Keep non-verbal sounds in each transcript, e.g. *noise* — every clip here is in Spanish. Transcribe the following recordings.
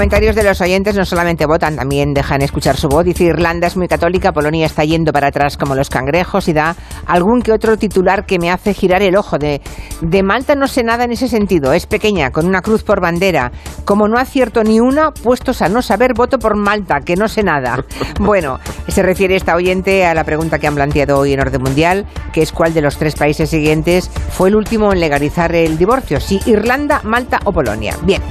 comentarios de los oyentes no solamente votan, también dejan escuchar su voz. Dice Irlanda es muy católica, Polonia está yendo para atrás como los cangrejos y da algún que otro titular que me hace girar el ojo. De, de Malta no sé nada en ese sentido. Es pequeña, con una cruz por bandera. Como no acierto ni una, puestos a no saber, voto por Malta, que no sé nada. *laughs* Bueno, se refiere esta oyente a la pregunta que han planteado hoy en Orden Mundial, que es cuál de los tres países siguientes fue el último en legalizar el divorcio, si Irlanda, Malta o Polonia. Bien.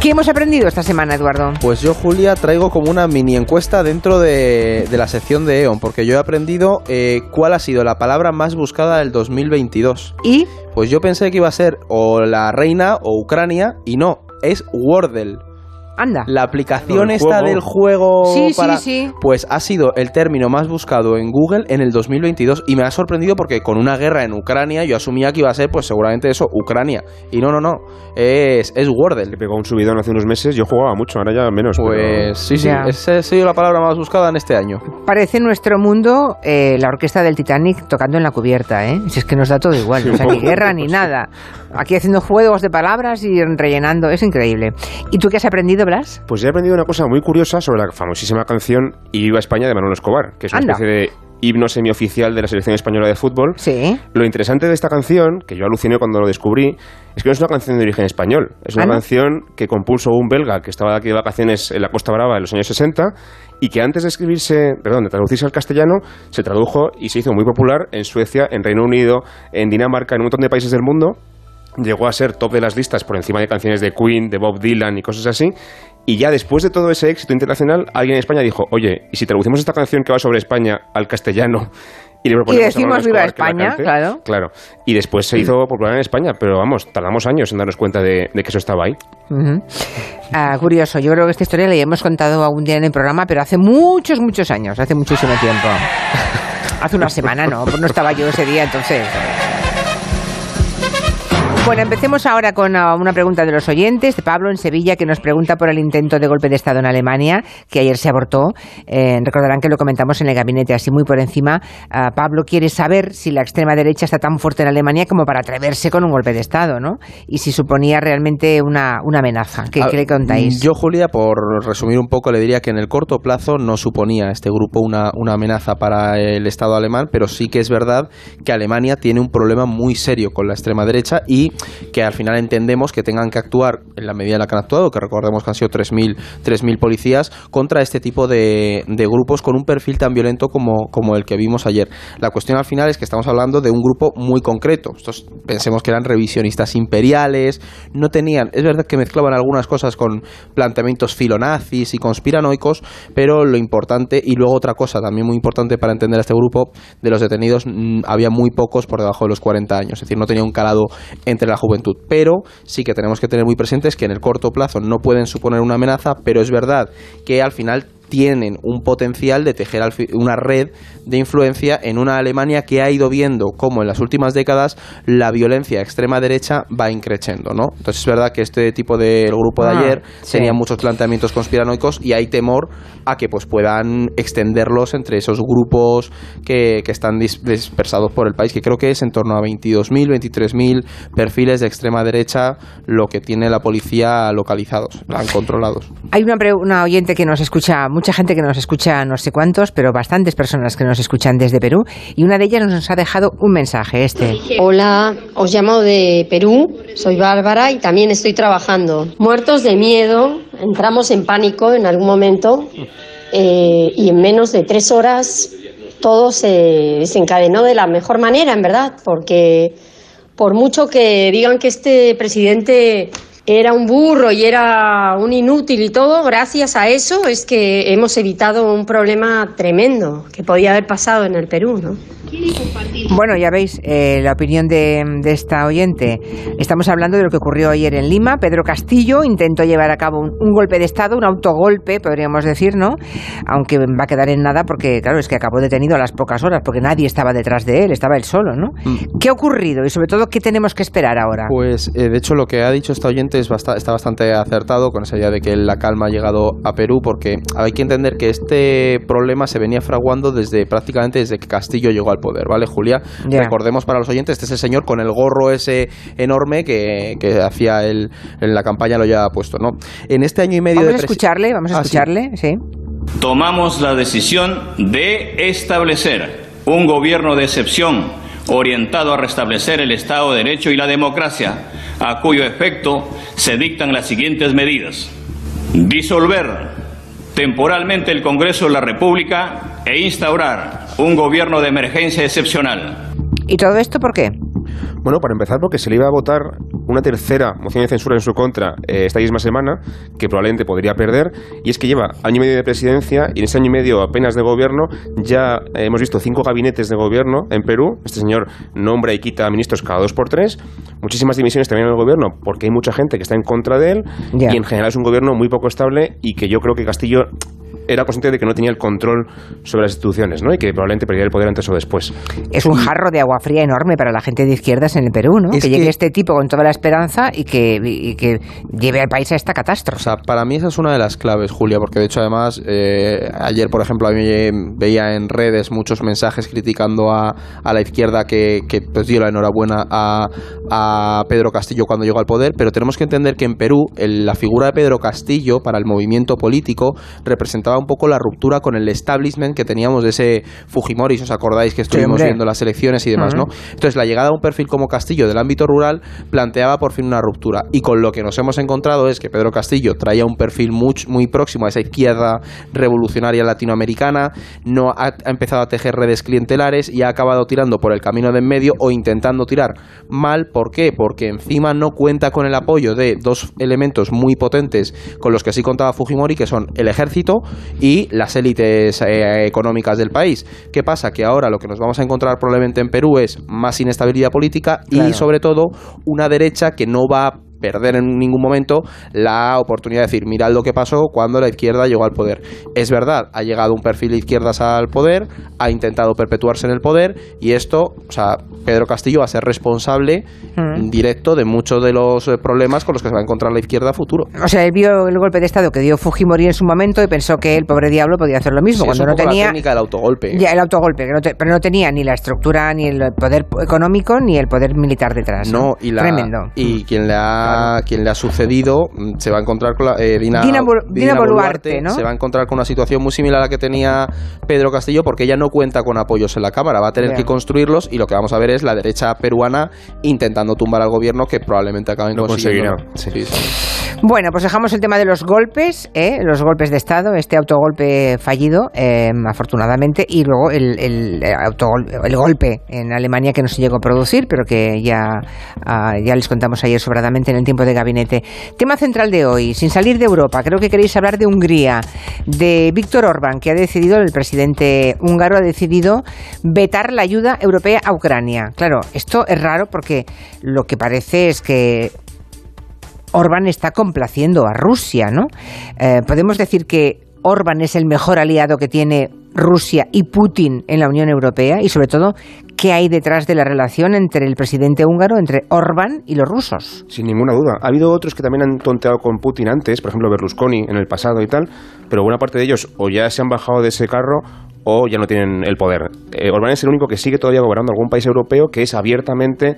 ¿Qué hemos aprendido esta semana, Eduardo? Pues yo, Julia, traigo como una mini encuesta dentro de, la sección de E.ON, porque yo he aprendido eh, cuál ha sido la palabra más buscada del 2022. ¿Y? Pues yo pensé que iba a ser o la reina o Ucrania, y no, es Wordle. Anda. La aplicación esta del juego Sí, sí, para, sí. pues ha sido el término más buscado en Google en el 2022 y me ha sorprendido porque con una guerra en Ucrania yo asumía que iba a ser pues seguramente eso, Ucrania. Y no, no, no, es, es Wordle. Le pegó un subidón hace unos meses. Yo jugaba mucho, ahora ya menos. Pues pero- sí, sí, Ya. esa ha sido la palabra más buscada en este año. Parece nuestro mundo eh, la orquesta del Titanic tocando en la cubierta, ¿eh? Si es que nos da todo igual, o sea, ni *laughs* guerra ni nada. Aquí haciendo juegos de palabras y rellenando, es increíble. ¿Y tú qué has aprendido, Blas? Pues he aprendido una cosa muy curiosa sobre la famosísima canción Y viva España de Manolo Escobar, que es una Anda. especie de himno semioficial de la selección española de fútbol. Sí. Lo interesante de esta canción, que yo aluciné cuando lo descubrí, es que no es una canción de origen español. Es una ¿Ah, no? canción que compuso un belga que estaba aquí de vacaciones en la Costa Brava en los años 60 y que antes de escribirse, perdón, de traducirse al castellano, se tradujo y se hizo muy popular en Suecia, en Reino Unido, en Dinamarca, en un montón de países del mundo. Llegó a ser top de las listas por encima de canciones de Queen, de Bob Dylan y cosas así. Y ya después de todo ese éxito internacional, alguien en España dijo, oye, ¿y si traducimos esta canción que va sobre España al castellano? *laughs* Y, le proponemos a decimos Viva España, cante"? claro. Claro. Y después se hizo popular en España, pero vamos, tardamos años en darnos cuenta de, de que eso estaba ahí. Ah, curioso, yo creo que esta historia la hemos contado algún día en el programa, pero hace muchos, muchos años, hace muchísimo tiempo. *laughs* Hace una semana, ¿no? Pues no estaba yo ese día, entonces. Bueno, empecemos ahora con ah, una pregunta de los oyentes, de Pablo en Sevilla, que nos pregunta por el intento de golpe de Estado en Alemania, que ayer se abortó. Eh, recordarán que lo comentamos en el gabinete, así muy por encima. Ah, Pablo quiere saber si la extrema derecha está tan fuerte en Alemania como para atreverse con un golpe de Estado, ¿no? Y si suponía realmente una, una amenaza. ¿Qué, A- qué le contáis? Yo, Julia, por resumir un poco, le diría que en el corto plazo no suponía este grupo una, una amenaza para el Estado alemán, pero sí que es verdad que Alemania tiene un problema muy serio con la extrema derecha y que al final entendemos que tengan que actuar en la medida en la que han actuado, que recordemos que han sido 3.000 3.000 policías, contra este tipo de, de grupos con un perfil tan violento como, como el que vimos ayer. La cuestión al final es que estamos hablando de un grupo muy concreto. Estos pensemos que eran revisionistas imperiales, no tenían, es verdad que mezclaban algunas cosas con planteamientos filonazis y conspiranoicos, pero lo importante, y luego otra cosa también muy importante para entender a este grupo, de los detenidos mm, había muy pocos por debajo de los 40 años, es decir, no tenía un calado entre la juventud, pero sí que tenemos que tener muy presentes que en el corto plazo no pueden suponer una amenaza, pero es verdad que al final tienen un potencial de tejer una red de influencia en una Alemania que ha ido viendo cómo en las últimas décadas la violencia extrema derecha va increciendo, ¿no? Entonces es verdad que este tipo de grupo de Ah, ayer sí. tenía muchos planteamientos conspiranoicos y hay temor a que pues puedan extenderlos entre esos grupos que, que están dis- dispersados por el país, que creo que es en torno a 22.000, 23.000 perfiles de extrema derecha lo que tiene la policía localizados, han controlados. Hay una, pre- una oyente que nos escucha, mucha gente que nos escucha, no sé cuántos, pero bastantes personas que nos escuchan desde Perú, y una de ellas nos ha dejado un mensaje, este. Hola, os llamo de Perú, soy Bárbara y también estoy trabajando. Muertos de miedo, entramos en pánico en algún momento eh, y en menos de tres horas todo se desencadenó de la mejor manera, en verdad, porque por mucho que digan que este presidente era un burro y era un inútil y todo, gracias a eso es que hemos evitado un problema tremendo que podía haber pasado en el Perú, ¿no? Bueno, ya veis eh, la opinión de, de esta oyente. Estamos hablando de lo que ocurrió ayer en Lima. Pedro Castillo intentó llevar a cabo un, un golpe de Estado, un autogolpe, podríamos decir, ¿no? Aunque va a quedar en nada porque, claro, es que acabó detenido a las pocas horas, porque nadie estaba detrás de él, estaba él solo, ¿no? ¿Qué ha ocurrido y sobre todo qué tenemos que esperar ahora? Pues eh, de hecho lo que ha dicho esta oyente es está bastante acertado con esa idea de que la calma ha llegado a Perú porque hay que entender que este problema se venía fraguando desde prácticamente desde que Castillo llegó al poder, ¿vale, Julia? Recordemos para los oyentes, este es el señor con el gorro ese enorme que, hacía el, en la campaña lo llevaba puesto, ¿no? En este año y medio vamos a escucharle, vamos a ah, escucharle, sí. Tomamos la decisión de establecer un gobierno de excepción orientado a restablecer el Estado de Derecho y la democracia, a cuyo efecto se dictan las siguientes medidas. Disolver temporalmente el Congreso de la República e instaurar un gobierno de emergencia excepcional. ¿Y todo esto por qué? Bueno, para empezar, porque se le iba a votar una tercera moción de censura en su contra eh, esta misma semana, que probablemente podría perder, y es que lleva año y medio de presidencia y en ese año y medio apenas de gobierno ya eh, hemos visto cinco gabinetes de gobierno en Perú. Este señor nombra y quita ministros cada dos por tres, muchísimas divisiones también en el gobierno, porque hay mucha gente que está en contra de él, y en general es un gobierno muy poco estable y que yo creo que Castillo era consciente de que no tenía el control sobre las instituciones, ¿no? Y que probablemente perdería el poder antes o después. Es un jarro de agua fría enorme para la gente de izquierdas en el Perú, ¿no? Que, llegue este tipo con toda la esperanza y que, que, lleve al país a esta catástrofe. O sea, para mí esa es una de las claves, Julia, porque de hecho además eh, ayer, por ejemplo, a mí veía en redes muchos mensajes criticando a, a la izquierda que, que pues, dio la enhorabuena a, a Pedro Castillo cuando llegó al poder, pero tenemos que entender que en Perú la figura de Pedro Castillo para el movimiento político representaba un poco la ruptura con el establishment que teníamos de ese Fujimori, si os acordáis que estuvimos viendo las elecciones y demás, ¿no? Entonces, la llegada a un perfil como Castillo del ámbito rural planteaba por fin una ruptura. Y con lo que nos hemos encontrado es que Pedro Castillo traía un perfil muy, muy próximo a esa izquierda revolucionaria latinoamericana, no ha, empezado a tejer redes clientelares y ha acabado tirando por el camino de en medio o intentando tirar mal. ¿Por qué? Porque encima no cuenta con el apoyo de dos elementos muy potentes con los que sí contaba Fujimori, que son el ejército y las élites eh, económicas del país. ¿Qué pasa? Que ahora lo que nos vamos a encontrar probablemente en Perú es más inestabilidad política y sobre todo una derecha que no va a perder en ningún momento la oportunidad de decir, mirad lo que pasó cuando la izquierda llegó al poder. Es verdad, ha llegado un perfil de izquierdas al poder, ha intentado perpetuarse en el poder y esto, o sea, Pedro Castillo va a ser responsable mm. directo de muchos de los eh, problemas con los que se va a encontrar la izquierda a futuro. O sea, él vio el golpe de Estado que dio Fujimori en su momento y pensó que el pobre diablo podía hacer lo mismo. cuando no tenía. La técnica del autogolpe. Ya, el autogolpe, pero no tenía ni la estructura, ni el poder económico, ni el poder militar detrás. No, y la, Tremendo. Y quien le ha, quien le ha sucedido mm, se va a encontrar con la. Eh, Dina, Boluarte, ¿no? Se va a encontrar con una situación muy similar a la que tenía Pedro Castillo porque ella no cuenta con apoyos en la Cámara. Va a tener que construirlos y lo que vamos a ver es la derecha peruana intentando tumbar al gobierno que probablemente acaben no consiguiendo. Bueno, pues dejamos el tema de los golpes, ¿eh? los golpes de Estado, este autogolpe fallido, eh, afortunadamente, y luego el, el, el golpe en Alemania que no se llegó a producir, pero que ya, ah, ya les contamos ayer sobradamente en el tiempo de gabinete. Tema central de hoy, sin salir de Europa, creo que queréis hablar de Hungría, de Víctor Orbán, que ha decidido, el presidente húngaro ha decidido vetar la ayuda europea a Ucrania. Claro, esto es raro porque lo que parece es que Orbán está complaciendo a Rusia, ¿no? Eh, podemos decir que Orbán es el mejor aliado que tiene Rusia y Putin en la Unión Europea y sobre todo qué hay detrás de la relación entre el presidente húngaro, entre Orbán y los rusos. Sin ninguna duda. Ha habido otros que también han tonteado con Putin antes, por ejemplo Berlusconi en el pasado y tal, pero buena parte de ellos o ya se han bajado de ese carro o ya no tienen el poder. Eh, Orbán es el único que sigue todavía gobernando algún país europeo que es abiertamente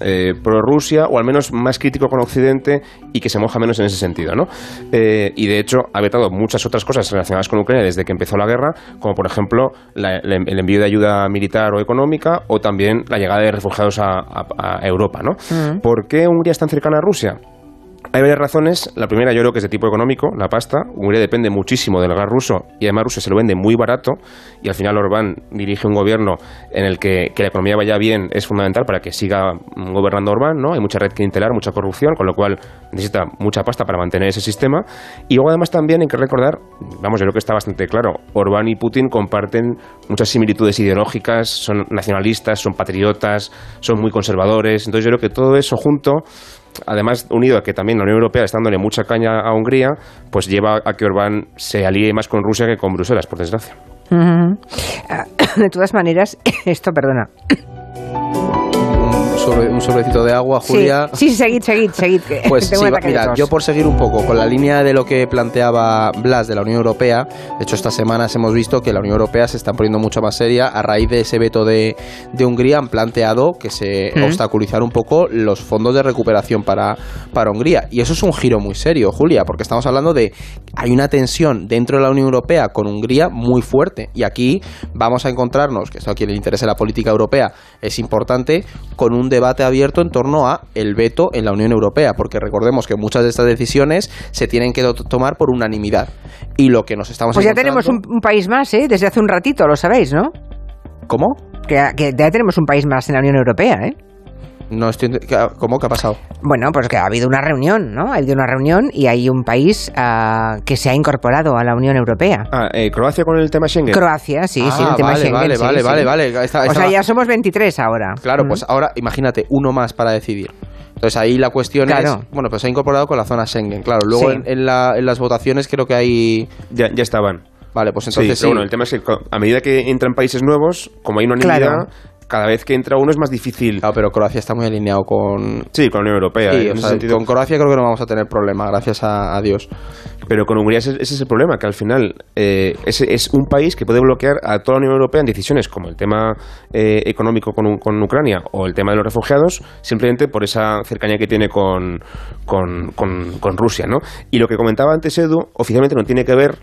eh, pro Rusia o al menos más crítico con Occidente y que se moja menos en ese sentido. ¿no? Eh, y de hecho ha vetado muchas otras cosas relacionadas con Ucrania desde que empezó la guerra, como por ejemplo el envío de ayuda militar o económica o también la llegada de refugiados a, Europa. ¿no? Mm. ¿Por qué Hungría es tan cercana a Rusia? Hay varias razones. La primera yo creo que es de tipo económico, la pasta. Hungría depende muchísimo del gas ruso y además Rusia se lo vende muy barato y al final Orbán dirige un gobierno en el que, que la economía vaya bien es fundamental para que siga gobernando Orbán, ¿no? Hay mucha red clientelar, mucha corrupción, con lo cual necesita mucha pasta para mantener ese sistema. Y luego además también hay que recordar, vamos, yo creo que está bastante claro, Orbán y Putin comparten muchas similitudes ideológicas, son nacionalistas, son patriotas, son muy conservadores. Entonces yo creo que todo eso junto además unido a que también la Unión Europea está dándole mucha caña a Hungría, pues lleva a que Orbán se alíe más con Rusia que con Bruselas, por desgracia. *coughs* De todas maneras, *coughs* esto, perdona. Un sobrecito de agua, Julia. Sí, sí seguid, seguid, seguid. Pues sí, mira, yo por seguir un poco con la línea de lo que planteaba Blas de la Unión Europea, de hecho estas semanas hemos visto que la Unión Europea se está poniendo mucho más seria a raíz de ese veto de, de Hungría, han planteado que se obstaculizar un poco los fondos de recuperación para, para Hungría. Y eso es un giro muy serio, Julia, porque estamos hablando de hay una tensión dentro de la Unión Europea con Hungría muy fuerte. Y aquí vamos a encontrarnos, que esto a quien le interesa la política europea es importante, con un debate abierto en torno a el veto en la Unión Europea, porque recordemos que muchas de estas decisiones se tienen que tomar por unanimidad. Y lo que nos estamos Pues ya tenemos un, país más, ¿eh? Desde hace un ratito, lo sabéis, ¿no? ¿Cómo? Que, que ya tenemos un país más en la Unión Europea, ¿eh? No estoy, ¿Cómo que ha pasado? Bueno, pues que ha habido una reunión, ¿no? Ha habido una reunión y hay un país uh, que se ha incorporado a la Unión Europea. Ah, eh, Croacia con el tema Schengen. Croacia, sí, sí, el ah, tema vale, Schengen. Vale, sí, vale, sí. vale, vale, O sea, ya somos 23 ahora. Claro, pues ahora imagínate, uno más para decidir. Entonces ahí la cuestión es, bueno, pues se ha incorporado con la zona Schengen, claro. Luego en, en, la, en, las votaciones creo que hay... Ya, ya estaban. Vale, pues entonces sí, bueno, el tema es que a medida que entran países nuevos, como hay una unidad, claro cada vez que entra uno es más difícil. Claro, pero Croacia está muy alineado con... Sí, con la Unión Europea. Con Croacia creo que no vamos a tener problema, gracias a, Dios. Pero con Hungría ese, es el problema, que al final eh, es, un país que puede bloquear a toda la Unión Europea en decisiones como el tema eh, económico con, con, Ucrania o el tema de los refugiados, simplemente por esa cercanía que tiene con, con, con Rusia. ¿no? Y lo que comentaba antes Edu, oficialmente no tiene que ver,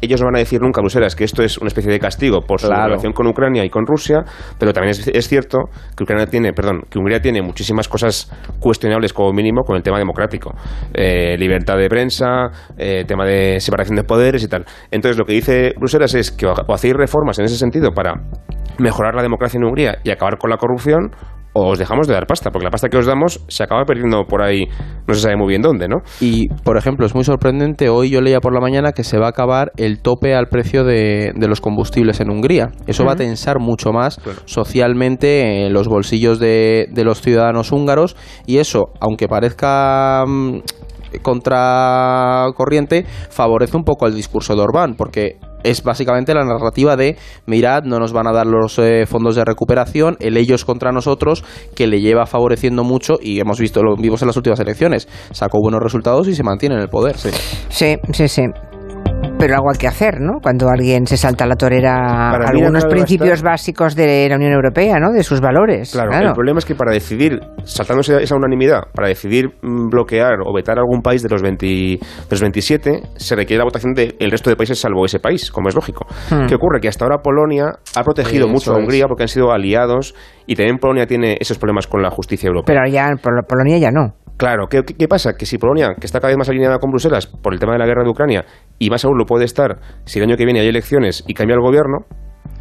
ellos no van a decir nunca, Bruselas, que esto es una especie de castigo por su relación con Ucrania y con Rusia, pero también es, cierto que Ucrania tiene, perdón, que Hungría tiene muchísimas cosas cuestionables como mínimo con el tema democrático, eh, libertad de prensa, eh, tema de separación de poderes y tal. Entonces lo que dice Bruselas es que o hacéis reformas en ese sentido para mejorar la democracia en Hungría y acabar con la corrupción, o os dejamos de dar pasta, porque la pasta que os damos se acaba perdiendo por ahí, no se sabe muy bien dónde, ¿no? Y, por ejemplo, es muy sorprendente, hoy yo leía por la mañana que se va a acabar el tope al precio de, los combustibles en Hungría. Eso va a tensar mucho más socialmente en los bolsillos de, de los ciudadanos húngaros y eso, aunque parezca mm, contracorriente, favorece un poco el discurso de Orbán, porque es básicamente la narrativa de mirad, no nos van a dar los eh, fondos de recuperación, el ellos contra nosotros, que le lleva favoreciendo mucho y hemos visto, lo vimos en las últimas elecciones, sacó buenos resultados y se mantiene en el poder. Sí, sí, sí. sí pero algo hay que hacer, ¿no? Cuando alguien se salta a la torera algunos principios básicos de la Unión Europea, ¿no? De sus valores. Claro, el problema es que para decidir, saltándose esa unanimidad, para decidir mm, bloquear o vetar algún país de los, 20, de los 27, se requiere la votación del resto de países salvo ese país, como es lógico. Hmm. ¿Qué ocurre? Que hasta ahora Polonia ha protegido mucho a Hungría porque han sido aliados y también Polonia tiene esos problemas con la justicia europea. Pero ya Polonia ya no. Claro, ¿qué, ¿qué, pasa? Que si Polonia, que está cada vez más alineada con Bruselas por el tema de la guerra de Ucrania, y más aún lo puede estar si el año que viene hay elecciones y cambia el gobierno,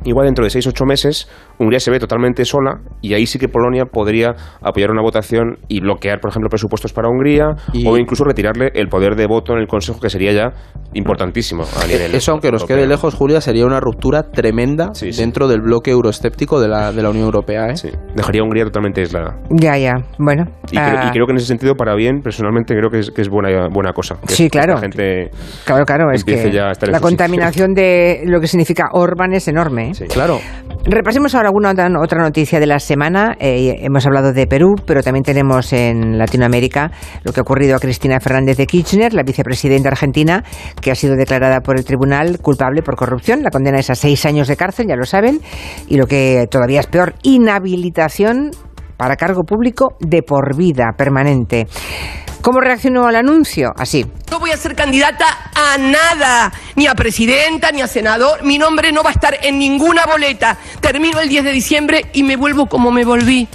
igual dentro de 6-8 meses Hungría se ve totalmente sola y ahí sí que Polonia podría apoyar una votación y bloquear, por ejemplo, presupuestos para Hungría o incluso retirarle el poder de voto en el Consejo, que sería ya importantísimo a nivel. Eso, aunque nos quede lejos, Julia, sería una ruptura tremenda dentro del bloque euroescéptico de la, de la Unión Europea. ¿eh? Sí, dejaría a Hungría totalmente aislada. Ya, ya, bueno. Y, creo, que en ese sentido, para bien, personalmente creo que es, que es buena, buena cosa. sí, claro. La gente claro, claro, es que la contaminación de lo que significa Orban es enorme. ¿eh? Sí. Claro. Repasemos ahora alguna otra noticia de la semana. Eh, hemos hablado de Perú, pero también tenemos en Latinoamérica lo que ha ocurrido a Cristina Fernández de Kirchner, la vicepresidenta argentina, que ha sido declarada por el tribunal culpable por corrupción. La condena es a seis años de cárcel, ya lo saben. Y lo que todavía es peor, inhabilitación para cargo público de por vida permanente. ¿Cómo reaccionó al anuncio? Así. No voy a ser candidata a nada, ni a presidenta, ni a senador. Mi nombre no va a estar en ninguna boleta. Termino el 10 de diciembre y me vuelvo como me volví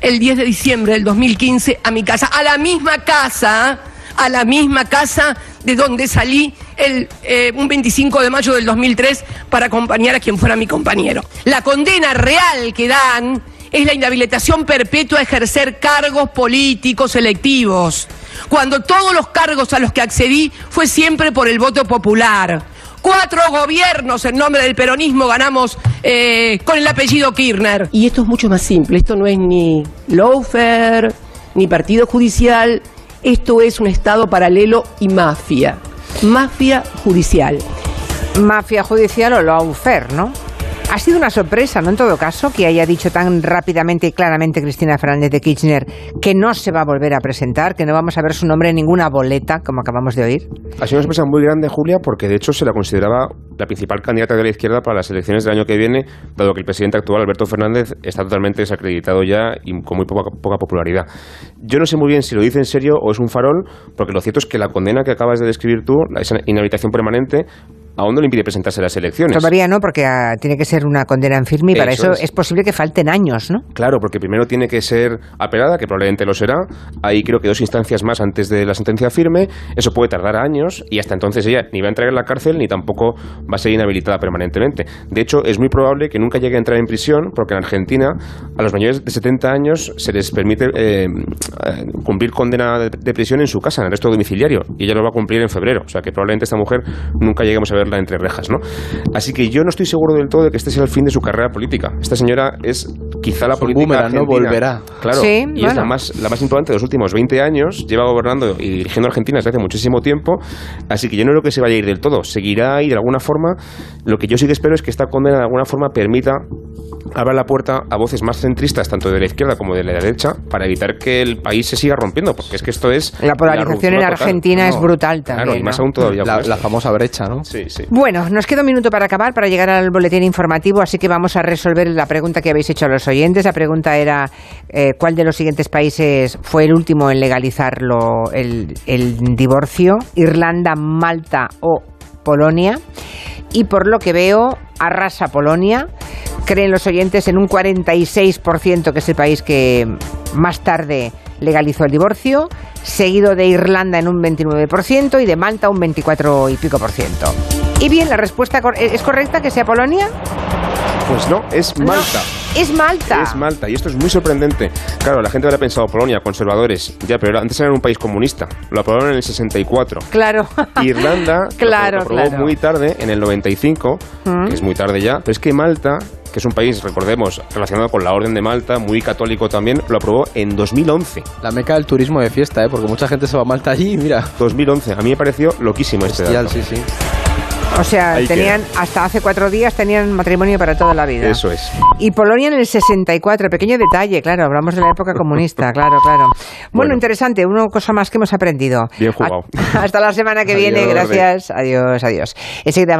el 10 de diciembre del 2015 a mi casa, a la misma casa, a la misma casa de donde salí el, eh, un 25 de mayo del 2003 para acompañar a quien fuera mi compañero. La condena real que dan es la inhabilitación perpetua a ejercer cargos políticos selectivos, cuando todos los cargos a los que accedí fue siempre por el voto popular. Cuatro gobiernos en nombre del peronismo ganamos eh, con el apellido Kirchner. Y esto es mucho más simple, esto no es ni lawfare, ni partido judicial, esto es un Estado paralelo y mafia. Mafia judicial. Mafia judicial o lawfare, ¿no? Ha sido una sorpresa, ¿no? En todo caso, que haya dicho tan rápidamente y claramente Cristina Fernández de Kirchner que no se va a volver a presentar, que no vamos a ver su nombre en ninguna boleta, como acabamos de oír. Ha sido una sorpresa muy grande, Julia, porque de hecho se la consideraba la principal candidata de la izquierda para las elecciones del año que viene, dado que el presidente actual, Alberto Fernández, está totalmente desacreditado ya y con muy poca, poca popularidad. Yo no sé muy bien si lo dice en serio o es un farol, porque lo cierto es que la condena que acabas de describir tú, esa inhabilitación permanente, aún no le impide presentarse a las elecciones. Todavía no, porque ah, tiene que ser una condena en firme y para Eso eso es. es posible que falten años, ¿no? Claro, porque primero tiene que ser apelada, que probablemente lo será. Hay creo que dos instancias más antes de la sentencia firme. Eso puede tardar años y hasta entonces ella ni va a entrar en la cárcel ni tampoco va a ser inhabilitada permanentemente. De hecho, es muy probable que nunca llegue a entrar en prisión porque en Argentina a los mayores de 70 años se les permite eh, eh, cumplir condena de, de prisión en su casa, en arresto domiciliario. Y ella lo va a cumplir en febrero. O sea que probablemente esta mujer nunca lleguemos a entre rejas, ¿no? Así que yo no estoy seguro del todo de que este sea el fin de su carrera política. Esta señora es quizá la política boomerang, ¿no? Volverá. Claro, Sí, y es la más, la más importante de los últimos 20 años. Lleva gobernando y dirigiendo Argentina desde hace muchísimo tiempo. Así que yo no creo que se vaya a ir del todo. Seguirá ahí de alguna forma. Lo que yo sí que espero es que esta condena de alguna forma permita abra la puerta a voces más centristas, tanto de la izquierda como de la derecha, para evitar que el país se siga rompiendo, porque es que esto es... La polarización en ruptura total. Argentina es No, brutal Claro, también, y más ¿no? aún todavía. La, con la famosa brecha, ¿no? Sí, sí. Bueno, nos queda un minuto para acabar, para llegar al boletín informativo, así que vamos a resolver la pregunta que habéis hecho a los oyentes. La pregunta era eh, cuál de los siguientes países fue el último en legalizarlo el, el divorcio, Irlanda, Malta o Polonia. Y por lo que veo, arrasa Polonia. Creen los oyentes en un 46%, que es el país que más tarde legalizó el divorcio, seguido de Irlanda en un 29% y de Malta un 24 y pico por ciento. Y bien, la respuesta cor- es correcta que sea Polonia. Pues no, es No, Malta. es Malta. Es Malta, y esto es muy sorprendente. Claro, la gente habrá pensado, Polonia, conservadores. Ya, pero antes era un país comunista. Lo aprobaron en el 64. Claro. *laughs* Irlanda Claro, lo, aprobó claro. muy tarde, en el 95, Mm. que es muy tarde ya. Pero es que Malta, que es un país, recordemos, relacionado con la Orden de Malta, muy católico también, lo aprobó en 2011. La meca del turismo de fiesta, ¿eh? Porque mucha gente se va a Malta allí y *laughs* mira. 2011. A mí me pareció loquísimo este Bestial, dato. sí, sí. O sea, Ahí tenían hasta hace cuatro días tenían matrimonio para toda la vida. Eso es. Y Polonia en el 64, pequeño detalle, claro, hablamos de la época comunista, *laughs* claro, claro. Bueno, Bueno. interesante, una cosa más que hemos aprendido. Bien jugado. Hasta la semana que viene, Adiós, gracias. Adiós, adiós. Enseguida